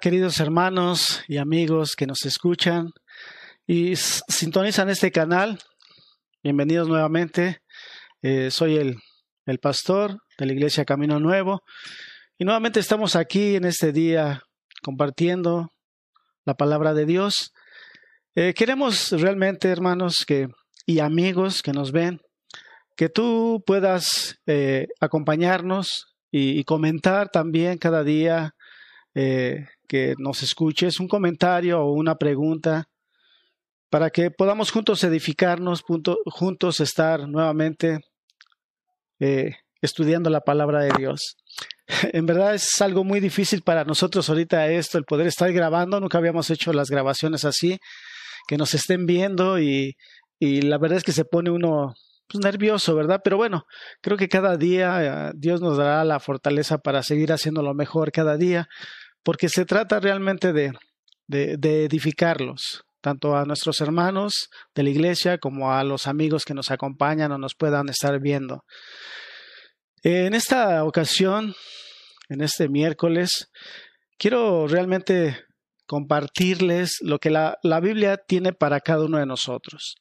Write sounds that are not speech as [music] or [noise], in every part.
Queridos hermanos y amigos que nos escuchan y sintonizan este canal. Bienvenidos nuevamente. Eh, soy el, el pastor de la Iglesia Camino Nuevo y nuevamente estamos aquí en este día compartiendo la palabra de Dios. Eh, queremos realmente, hermanos que, y amigos que nos ven, que tú puedas eh, acompañarnos y, comentar también cada día que nos escuches, un comentario o una pregunta, para que podamos juntos edificarnos, juntos estar nuevamente eh, estudiando la palabra de Dios. [laughs] En verdad es algo muy difícil para nosotros ahorita esto, el poder estar grabando. Nunca habíamos hecho las grabaciones así, que nos estén viendo y, y la verdad es que se pone uno pues, nervioso, ¿verdad? Pero bueno, creo que cada día eh, Dios nos dará la fortaleza para seguir haciendo lo mejor cada día porque se trata realmente de, de, edificarlos, tanto a nuestros hermanos de la iglesia como a los amigos que nos acompañan o nos puedan estar viendo. En esta ocasión, en este miércoles, quiero realmente compartirles lo que la, la, Biblia tiene para cada uno de nosotros.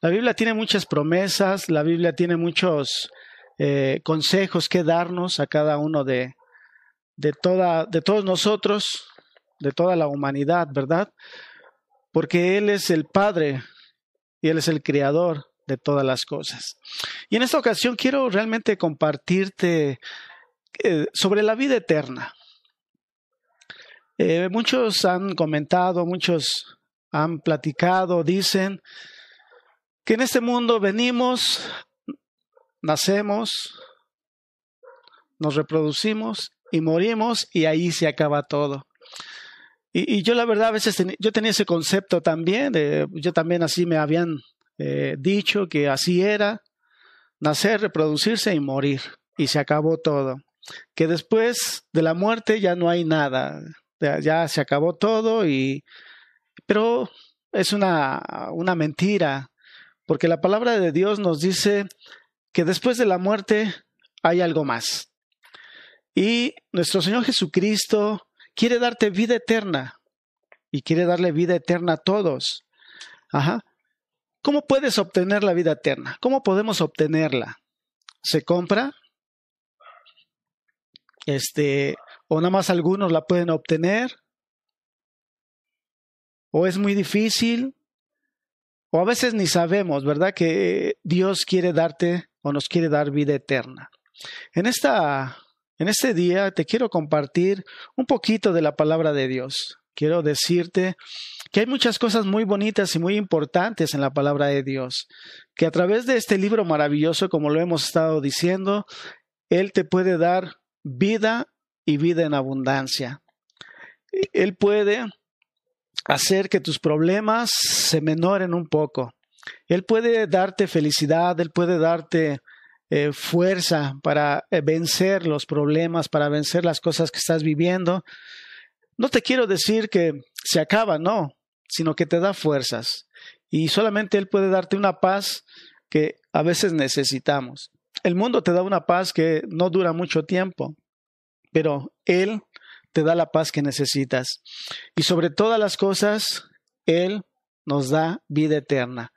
La Biblia tiene muchas promesas, la Biblia tiene muchos eh, consejos que darnos a cada uno de, de, toda, de todos nosotros, de toda la humanidad, ¿verdad? Porque Él es el Padre y Él es el Creador de todas las cosas. Y en esta ocasión quiero realmente compartirte eh, sobre la vida eterna. Eh, muchos han comentado, muchos han platicado, dicen que en este mundo venimos, nacemos, nos reproducimos y morimos y ahí se acaba todo. Y, yo la verdad a veces yo tenía ese concepto también, yo también así me habían eh, dicho que así era, nacer, reproducirse y morir y se acabó todo. Que después de la muerte ya no hay nada, ya se acabó todo y pero es una, una mentira, porque la palabra de Dios nos dice que después de la muerte hay algo más. Y nuestro Señor Jesucristo quiere darte vida eterna y quiere darle vida eterna a todos. Ajá. ¿Cómo puedes obtener la vida eterna? ¿Cómo podemos obtenerla? ¿Se compra? Este, o nada más algunos la pueden obtener. O es muy difícil. O a veces ni sabemos, ¿verdad? Que Dios quiere darte o nos quiere dar vida eterna. En esta en este día te quiero compartir un poquito de la palabra de Dios. Quiero decirte que hay muchas cosas muy bonitas y muy importantes en la palabra de Dios, que a través de este libro maravilloso, como lo hemos estado diciendo, Él te puede dar vida y vida en abundancia. Él puede hacer que tus problemas se menoren un poco. Él puede darte felicidad, Él puede darte eh, fuerza para eh, vencer los problemas, para vencer las cosas que estás viviendo. No te quiero decir que se acaba, no, sino que te da fuerzas. Y solamente Él puede darte una paz que a veces necesitamos. El mundo te da una paz que no dura mucho tiempo, pero Él te da la paz que necesitas. Y sobre todas las cosas, Él nos da vida eterna.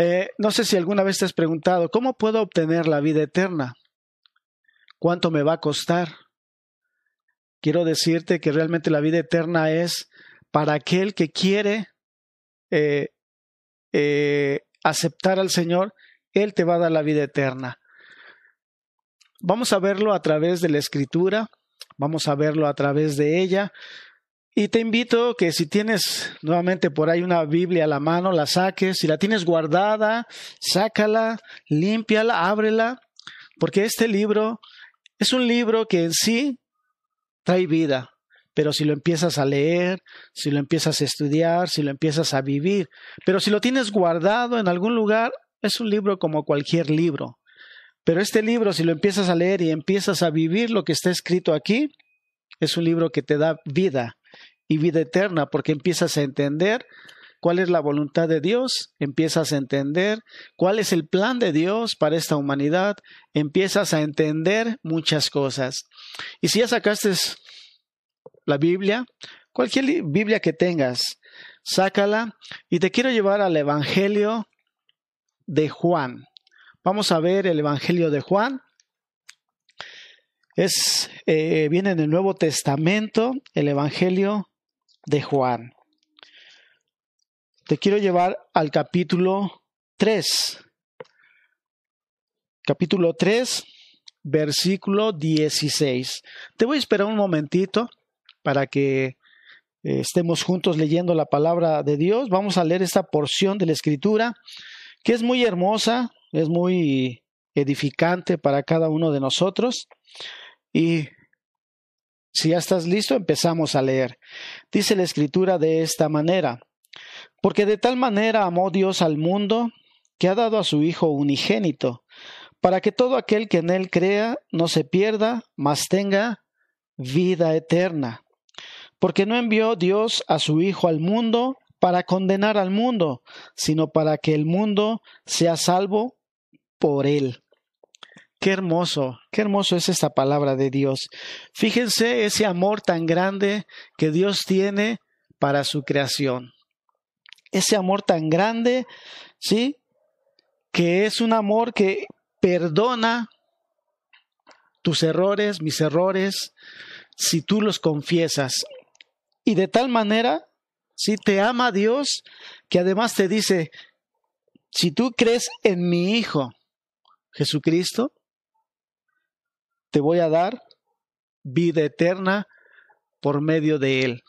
Eh, no sé si alguna vez te has preguntado, ¿cómo puedo obtener la vida eterna? ¿Cuánto me va a costar? Quiero decirte que realmente la vida eterna es para aquel que quiere eh, eh, aceptar al Señor, Él te va a dar la vida eterna. Vamos a verlo a través de la escritura, vamos a verlo a través de ella, y te invito que si tienes nuevamente por ahí una Biblia a la mano, la saques. Si la tienes guardada, sácala, límpiala, ábrela, porque este libro es un libro que en sí trae vida. Pero si lo empiezas a leer, si lo empiezas a estudiar, si lo empiezas a vivir, pero si lo tienes guardado en algún lugar, es un libro como cualquier libro. Pero este libro, si lo empiezas a leer y empiezas a vivir lo que está escrito aquí, es un libro que te da vida y vida eterna, porque empiezas a entender cuál es la voluntad de Dios, empiezas a entender cuál es el plan de Dios para esta humanidad, empiezas a entender muchas cosas. Y si ya sacaste la Biblia, cualquier Biblia que tengas, sácala y te quiero llevar al Evangelio de Juan. Vamos a ver el Evangelio de Juan. Es, eh, viene en el Nuevo Testamento, el Evangelio de Juan. Te quiero llevar al capítulo 3. Capítulo 3, versículo 16. Te voy a esperar un momentito para que eh, estemos juntos leyendo la palabra de Dios. Vamos a leer esta porción de la escritura que es muy hermosa, es muy edificante para cada uno de nosotros. Y si ya estás listo, empezamos a leer. Dice la escritura de esta manera, porque de tal manera amó Dios al mundo que ha dado a su Hijo unigénito para que todo aquel que en él crea no se pierda, mas tenga vida eterna. Porque no envió Dios a su Hijo al mundo para condenar al mundo, sino para que el mundo sea salvo por él. Qué hermoso, qué hermoso es esta palabra de Dios. Fíjense ese amor tan grande que Dios tiene para su creación. Ese amor tan grande, ¿sí? Que es un amor que perdona tus errores, mis errores, si tú los confiesas. Y de tal manera, si te ama Dios, que además te dice, si tú crees en mi Hijo Jesucristo, te voy a dar vida eterna por medio de Él.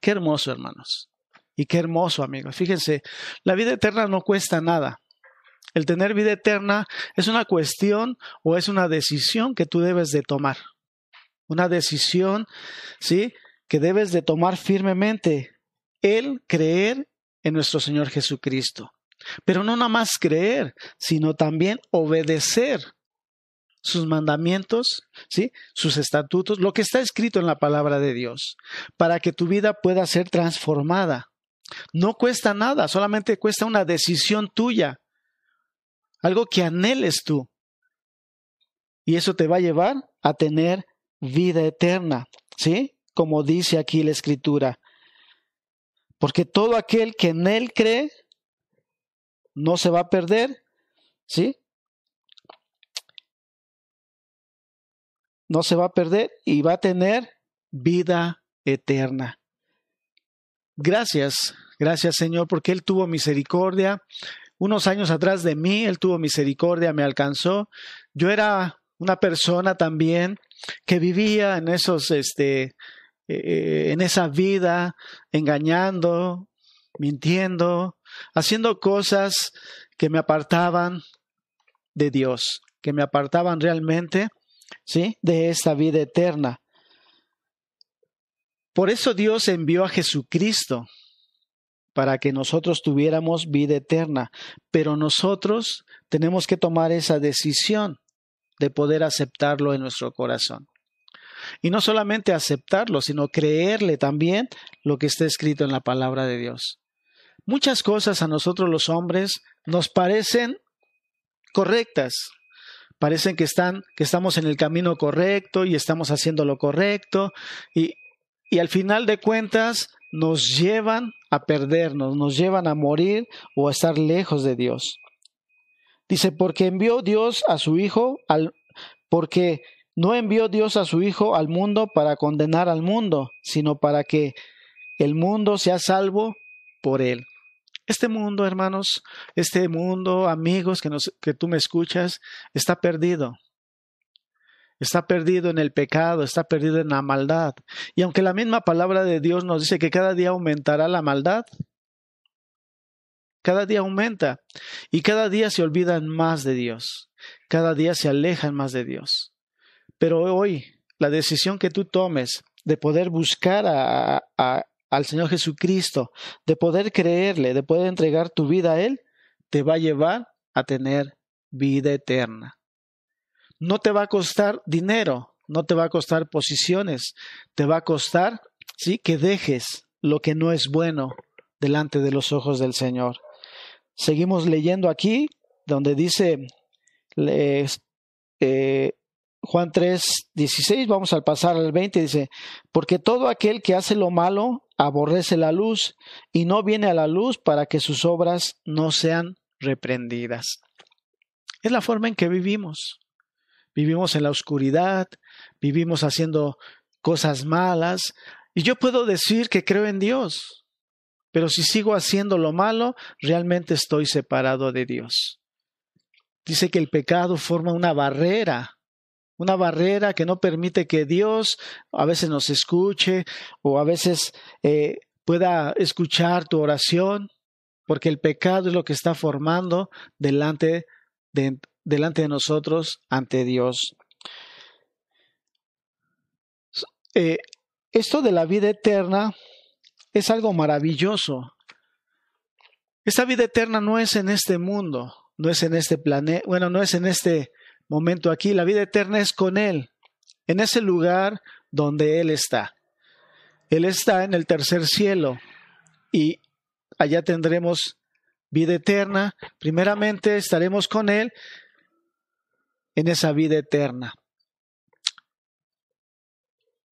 Qué hermoso, hermanos. Y qué hermoso, amigos. Fíjense, la vida eterna no cuesta nada. El tener vida eterna es una cuestión o es una decisión que tú debes de tomar. Una decisión, ¿sí? Que debes de tomar firmemente. El creer en nuestro Señor Jesucristo. Pero no nada más creer, sino también obedecer sus mandamientos, ¿sí? sus estatutos, lo que está escrito en la palabra de Dios, para que tu vida pueda ser transformada. No cuesta nada, solamente cuesta una decisión tuya algo que anheles tú. Y eso te va a llevar a tener vida eterna, ¿sí? Como dice aquí la escritura. Porque todo aquel que en él cree no se va a perder, ¿sí? No se va a perder y va a tener vida eterna. Gracias, gracias Señor, porque Él tuvo misericordia unos años atrás de mí, Él tuvo misericordia, me alcanzó. Yo era una persona también que vivía en esos, este, eh, en esa vida, engañando, mintiendo, haciendo cosas que me apartaban de Dios, que me apartaban realmente, ¿sí? De esta vida eterna. Por eso Dios envió a Jesucristo para que nosotros tuviéramos vida eterna. Pero nosotros tenemos que tomar esa decisión de poder aceptarlo en nuestro corazón. Y no solamente aceptarlo, sino creerle también lo que está escrito en la palabra de Dios. Muchas cosas a nosotros los hombres nos parecen correctas, parecen que están que estamos en el camino correcto y estamos haciendo lo correcto y, y al final de cuentas nos llevan a perdernos, nos llevan a morir o a estar lejos de Dios. Dice, porque envió Dios a su Hijo al porque no envió Dios a su Hijo al mundo para condenar al mundo, sino para que el mundo sea salvo por él. Este mundo, hermanos, este mundo, amigos que, que tú me escuchas, está perdido está perdido en el pecado, está perdido en la maldad. Y aunque la misma palabra de Dios nos dice que cada día aumentará la maldad, cada día aumenta y cada día se olvidan más de Dios, cada día se alejan más de Dios. Pero hoy la decisión que tú tomes de poder buscar a, al Señor Jesucristo, de poder creerle, de poder entregar tu vida a Él, te va a llevar a tener vida eterna. No te va a costar dinero, no te va a costar posiciones, te va a costar, sí, que dejes lo que no es bueno delante de los ojos del Señor. Seguimos leyendo aquí, donde dice eh, Juan 3, 16, vamos al pasar al 20, dice, porque todo aquel que hace lo malo aborrece la luz y no viene a la luz para que sus obras no sean reprendidas. Es la forma en que vivimos. Vivimos en la oscuridad, vivimos haciendo cosas malas, y yo puedo decir que creo en Dios, pero si sigo haciendo lo malo, realmente estoy separado de Dios. Dice que el pecado forma una barrera, una barrera que no permite que Dios a veces nos escuche o a veces eh, pueda escuchar tu oración, porque el pecado es lo que está formando delante de, delante de nosotros ante Dios. Eh, esto de la vida eterna es algo maravilloso. Esta vida eterna no es en este mundo, no es en este planeta, bueno, no es en este momento aquí. La vida eterna es con Él, en ese lugar donde Él está. Él está en el tercer cielo y allá tendremos vida eterna. Primeramente estaremos con Él en esa vida eterna.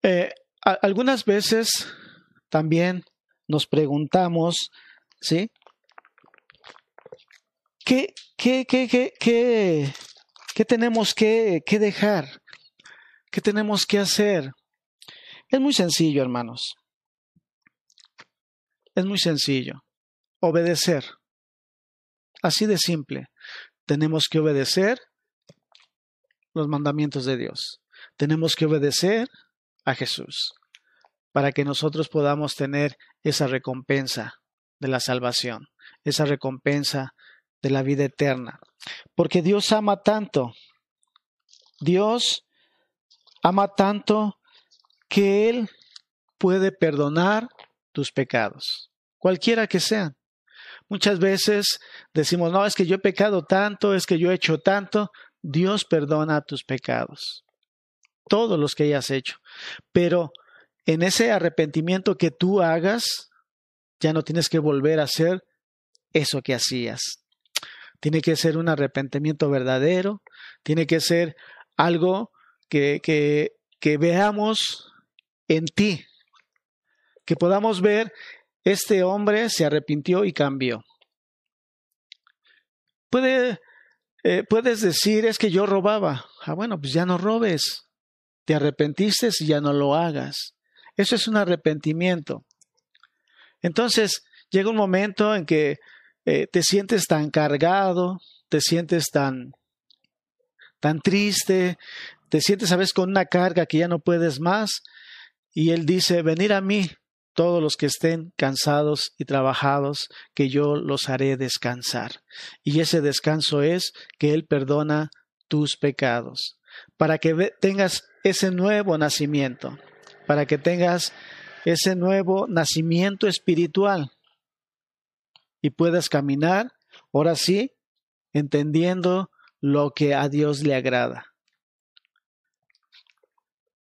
Eh, algunas veces también nos preguntamos, ¿sí? ¿Qué, qué, qué, qué, qué, qué tenemos que, que dejar? ¿Qué tenemos que hacer? Es muy sencillo, hermanos. Es muy sencillo. Obedecer. Así de simple. Tenemos que obedecer los mandamientos de Dios. Tenemos que obedecer a Jesús, para que nosotros podamos tener esa recompensa de la salvación, esa recompensa de la vida eterna. Porque Dios ama tanto, Dios ama tanto que Él puede perdonar tus pecados, cualquiera que sean. Muchas veces decimos, no, es que yo he pecado tanto, es que yo he hecho tanto. Dios perdona tus pecados todos los que hayas hecho. Pero en ese arrepentimiento que tú hagas, ya no tienes que volver a hacer eso que hacías. Tiene que ser un arrepentimiento verdadero, tiene que ser algo que, que, veamos en ti, que podamos ver, este hombre se arrepintió y cambió. Puede, eh, puedes decir, es que yo robaba. Ah, bueno, pues ya no robes te arrepentiste y ya no lo hagas. Eso es un arrepentimiento. Entonces, llega un momento en que eh, te sientes tan cargado, te sientes tan, tan triste, te sientes a veces con una carga que ya no puedes más. Y Él dice, venir a mí todos los que estén cansados y trabajados, que yo los haré descansar. Y ese descanso es que Él perdona tus pecados, para que tengas ese nuevo nacimiento, para que tengas ese nuevo nacimiento espiritual y puedas caminar, ahora sí, entendiendo lo que a Dios le agrada.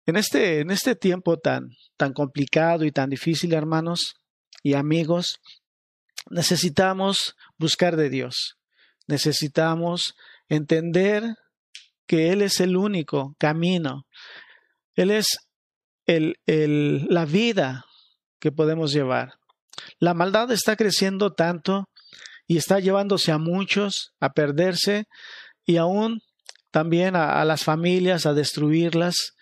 En este, en este tiempo tan, tan complicado y tan difícil, hermanos y amigos, necesitamos buscar de Dios. Necesitamos entender que Él es el único camino. Él es el, el, la vida que podemos llevar. La maldad está creciendo tanto y está llevándose a muchos a perderse y aún también a, las familias a destruirlas.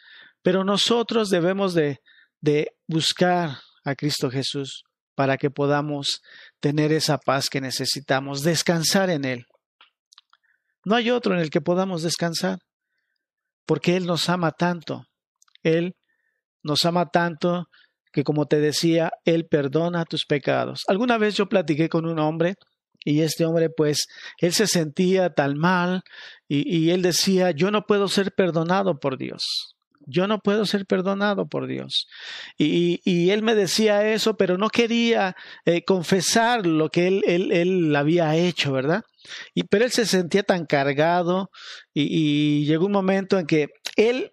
Pero nosotros debemos de, de buscar a Cristo Jesús para que podamos tener esa paz que necesitamos, descansar en Él. No hay otro en el que podamos descansar, porque Él nos ama tanto. Él nos ama tanto que, como te decía, Él perdona tus pecados. Alguna vez yo platiqué con un hombre y este hombre, pues, él se sentía tan mal y, él decía, yo no puedo ser perdonado por Dios. Yo no puedo ser perdonado por Dios. Y, y él me decía eso, pero no quería eh, confesar lo que él, él, él había hecho, ¿verdad? Y, pero él se sentía tan cargado y, y llegó un momento en que él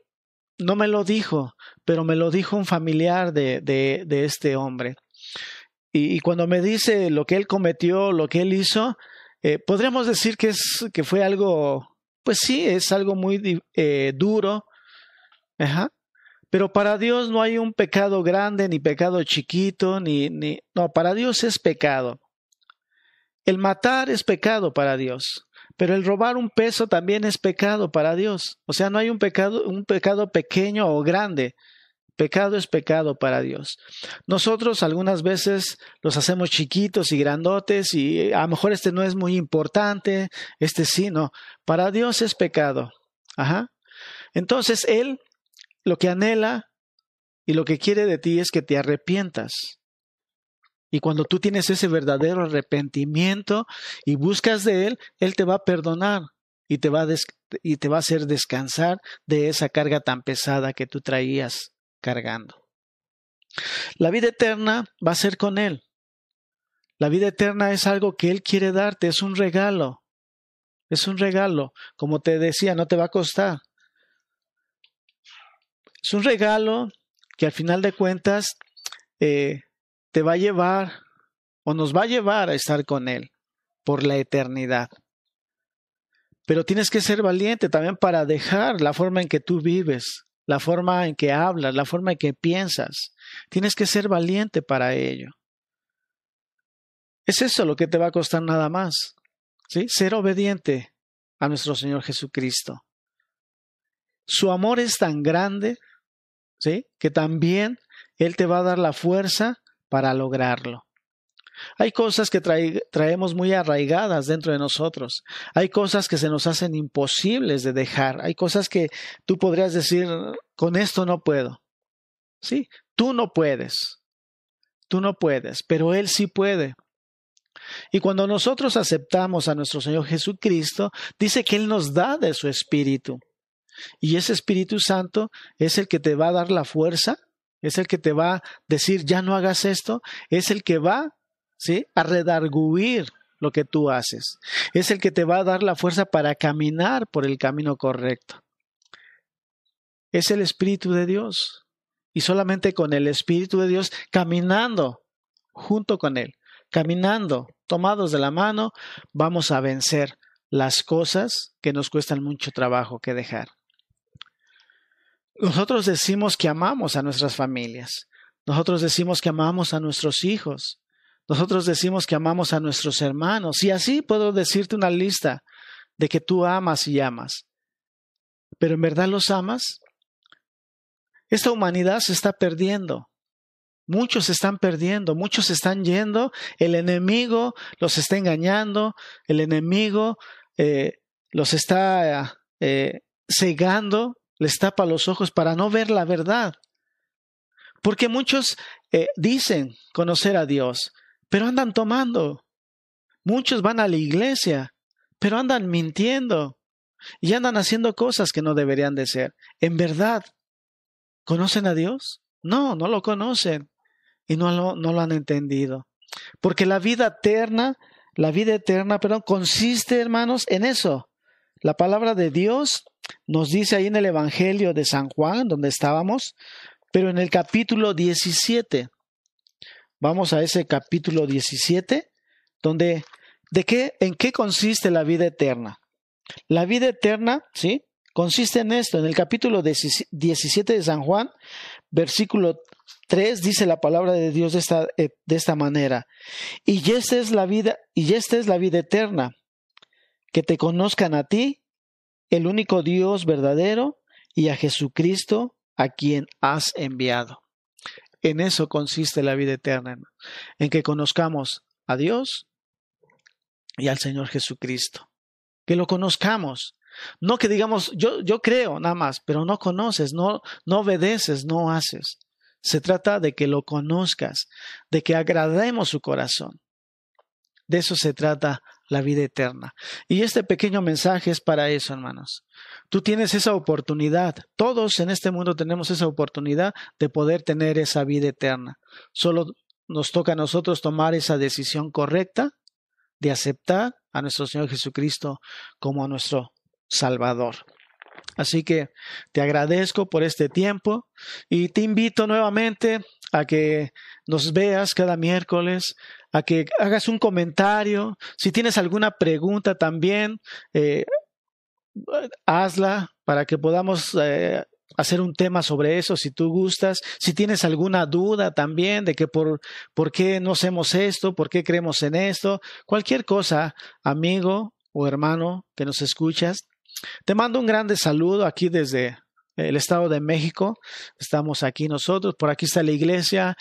no me lo dijo, pero me lo dijo un familiar de, de, este hombre. Y, y, cuando me dice lo que él cometió, lo que él hizo, eh, podríamos decir que, es, que fue algo, pues sí, es algo muy eh, duro, Ajá. Pero para Dios no hay un pecado grande, ni pecado chiquito, ni, ni... No, para Dios es pecado. El matar es pecado para Dios, pero el robar un peso también es pecado para Dios. O sea, no hay un pecado, un pecado pequeño o grande. Pecado es pecado para Dios. Nosotros algunas veces los hacemos chiquitos y grandotes y a lo mejor este no es muy importante, este sí, no. Para Dios es pecado. Ajá. Entonces Él lo que anhela y lo que quiere de ti es que te arrepientas. Y cuando tú tienes ese verdadero arrepentimiento y buscas de Él, Él te va a perdonar y te va a, y te va a hacer descansar de esa carga tan pesada que tú traías cargando. La vida eterna va a ser con Él. La vida eterna es algo que Él quiere darte, es un regalo. Es un regalo. Como te decía, no te va a costar. Es un regalo que al final de cuentas eh, te va a llevar o nos va a llevar a estar con Él por la eternidad. Pero tienes que ser valiente también para dejar la forma en que tú vives, la forma en que hablas, la forma en que piensas. Tienes que ser valiente para ello. Es eso lo que te va a costar nada más. ¿sí? Ser obediente a nuestro Señor Jesucristo. Su amor es tan grande, ¿sí? Que también Él te va a dar la fuerza para lograrlo. Hay cosas que traemos muy arraigadas dentro de nosotros. Hay cosas que se nos hacen imposibles de dejar. Hay cosas que tú podrías decir, con esto no puedo. Sí, tú no puedes. Tú no puedes, pero Él sí puede. Y cuando nosotros aceptamos a nuestro Señor Jesucristo, dice que Él nos da de su Espíritu. Y ese Espíritu Santo es el que te va a dar la fuerza, es el que te va a decir, ya no hagas esto, es el que va a redarguir lo que tú haces. Es el que te va a dar la fuerza para caminar por el camino correcto. Es el Espíritu de Dios. Y solamente con el Espíritu de Dios, caminando junto con Él, caminando, tomados de la mano, vamos a vencer las cosas que nos cuestan mucho trabajo que dejar. Nosotros decimos que amamos a nuestras familias. Nosotros decimos que amamos a nuestros hijos. Nosotros decimos que amamos a nuestros hermanos. Y así puedo decirte una lista de que tú amas y amas. Pero en verdad los amas. Esta humanidad se está perdiendo. Muchos se están perdiendo, muchos se están yendo, el enemigo los está engañando, el enemigo eh, los está eh, cegando, les tapa los ojos para no ver la verdad. Porque muchos eh, dicen conocer a Dios, pero andan tomando. Muchos van a la iglesia, pero andan mintiendo y andan haciendo cosas que no deberían de ser. En verdad, ¿conocen a Dios? No, no lo conocen y no lo, no lo han entendido. Porque la vida eterna, la vida eterna, perdón, consiste, hermanos, en eso. La palabra de Dios nos dice ahí en el Evangelio de San Juan, donde estábamos, pero en el capítulo 17. Vamos a ese capítulo 17, donde ¿de qué en qué consiste la vida eterna? La vida eterna, ¿sí? Consiste en esto, en el capítulo 17 de San Juan, versículo 3 dice la palabra de Dios de esta, eh, de esta manera, y esta es la vida, y esta es la vida eterna, que te conozcan a ti, el único Dios verdadero, y a Jesucristo, a quien has enviado. En eso consiste la vida eterna, en que conozcamos a Dios y al Señor Jesucristo. Que lo conozcamos. No que digamos, yo, yo creo nada más, pero no conoces, no, no obedeces, no haces. Se trata de que lo conozcas, de que agrademos su corazón. De eso se trata la vida eterna. Y este pequeño mensaje es para eso, hermanos. Tú tienes esa oportunidad. Todos en este mundo tenemos esa oportunidad de poder tener esa vida eterna. Solo nos toca a nosotros tomar esa decisión correcta de aceptar a nuestro Señor Jesucristo como a nuestro Salvador. Así que te agradezco por este tiempo y te invito nuevamente a que nos veas cada miércoles, a que hagas un comentario. Si tienes alguna pregunta también, eh, hazla para que podamos eh, hacer un tema sobre eso si tú gustas. Si tienes alguna duda también de que por, por qué no hacemos esto, por qué creemos en esto, cualquier cosa, amigo o hermano que nos escuchas, te mando un grande saludo aquí desde el Estado de México. Estamos aquí nosotros, por aquí está la iglesia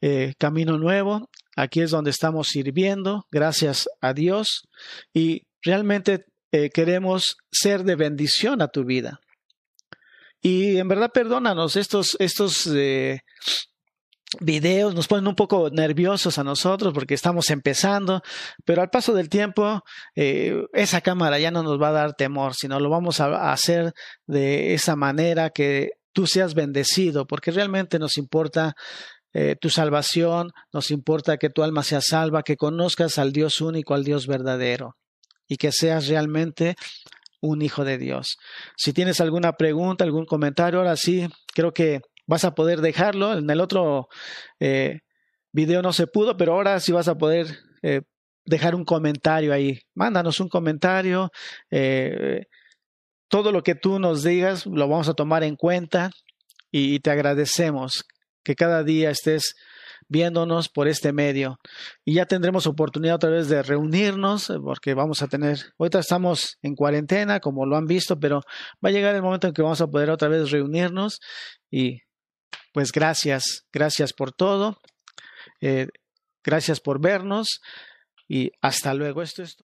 eh, Camino Nuevo. Aquí es donde estamos sirviendo, gracias a Dios. Y realmente eh, queremos ser de bendición a tu vida. Y en verdad, perdónanos, estos, estos eh, videos nos ponen un poco nerviosos a nosotros porque estamos empezando, pero al paso del tiempo eh, esa cámara ya no nos va a dar temor, sino lo vamos a hacer de esa manera que tú seas bendecido, porque realmente nos importa eh, tu salvación, nos importa que tu alma sea salva, que conozcas al Dios único, al Dios verdadero, y que seas realmente un hijo de Dios. Si tienes alguna pregunta, algún comentario, ahora sí, creo que vas a poder dejarlo. En el otro eh, video no se pudo, pero ahora sí vas a poder eh, dejar un comentario ahí. Mándanos un comentario. Eh, todo lo que tú nos digas lo vamos a tomar en cuenta y te agradecemos que cada día estés viéndonos por este medio. Y ya tendremos oportunidad otra vez de reunirnos, porque vamos a tener, ahorita estamos en cuarentena, como lo han visto, pero va a llegar el momento en que vamos a poder otra vez reunirnos. Y pues gracias, gracias por todo, eh, gracias por vernos y hasta luego. Esto es.